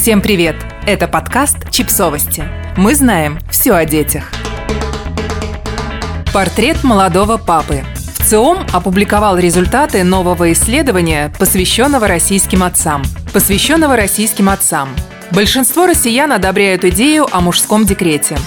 Всем привет! Это подкаст «Чипсовости». Мы знаем все о детях. Портрет молодого папы. ВЦИОМ опубликовал результаты нового исследования, посвященного российским отцам. Посвященного российским отцам. Большинство россиян одобряют идею о мужском декрете.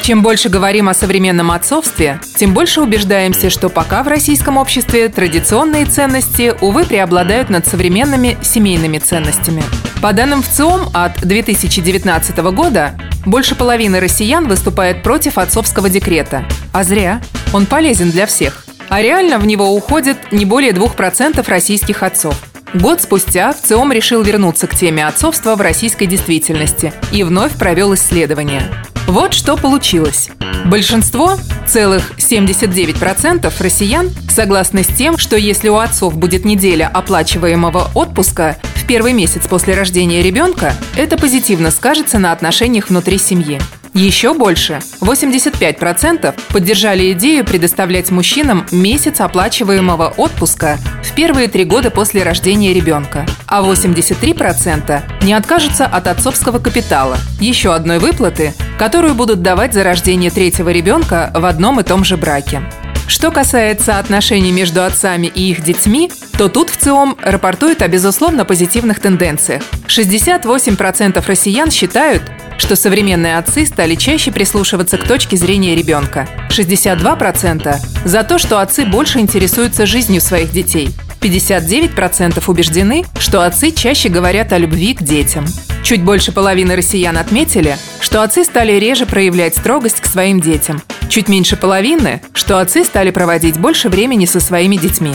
Чем больше говорим о современном отцовстве, тем больше убеждаемся, что пока в российском обществе традиционные ценности, увы, преобладают над современными семейными ценностями. По данным ВЦИОМ от 2019 года, больше половины россиян выступает против отцовского декрета. А зря. Он полезен для всех. А реально в него уходит не более 2% российских отцов. Год спустя ВЦИОМ решил вернуться к теме отцовства в российской действительности и вновь провел исследование. Вот что получилось. Большинство, целых 79% россиян, согласны с тем, что если у отцов будет неделя оплачиваемого отпуска в первый месяц после рождения ребенка, это позитивно скажется на отношениях внутри семьи. Еще больше, 85% поддержали идею предоставлять мужчинам месяц оплачиваемого отпуска в первые три года после рождения ребенка, а 83% не откажутся от отцовского капитала, еще одной выплаты, которую будут давать за рождение третьего ребенка в одном и том же браке. Что касается отношений между отцами и их детьми, то тут в ЦИОМ рапортует о безусловно позитивных тенденциях. 68% россиян считают, что современные отцы стали чаще прислушиваться к точке зрения ребенка. 62% за то, что отцы больше интересуются жизнью своих детей. 59% убеждены, что отцы чаще говорят о любви к детям. Чуть больше половины россиян отметили, что отцы стали реже проявлять строгость к своим детям. Чуть меньше половины, что отцы стали проводить больше времени со своими детьми.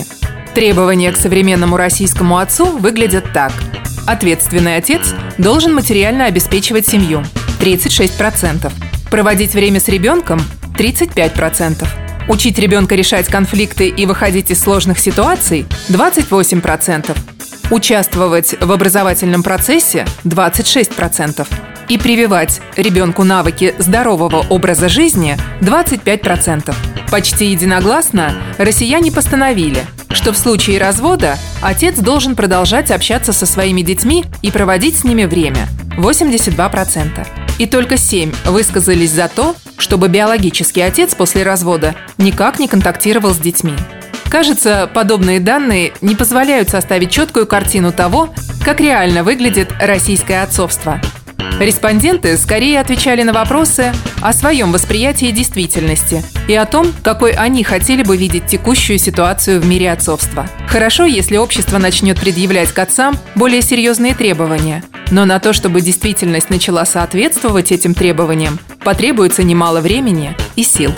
Требования к современному российскому отцу выглядят так. Ответственный отец должен материально обеспечивать семью – 36%. Проводить время с ребенком – 35%. Учить ребенка решать конфликты и выходить из сложных ситуаций – 28%. Участвовать в образовательном процессе – 26%. И прививать ребенку навыки здорового образа жизни – 25%. Почти единогласно россияне постановили – что в случае развода отец должен продолжать общаться со своими детьми и проводить с ними время – 82%. И только 7 высказались за то, чтобы биологический отец после развода никак не контактировал с детьми. Кажется, подобные данные не позволяют составить четкую картину того, как реально выглядит российское отцовство – Респонденты скорее отвечали на вопросы о своем восприятии действительности и о том, какой они хотели бы видеть текущую ситуацию в мире отцовства. Хорошо, если общество начнет предъявлять к отцам более серьезные требования, но на то, чтобы действительность начала соответствовать этим требованиям, потребуется немало времени и сил.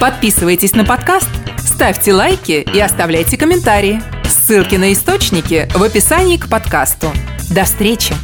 Подписывайтесь на подкаст, ставьте лайки и оставляйте комментарии. Ссылки на источники в описании к подкасту. До встречи!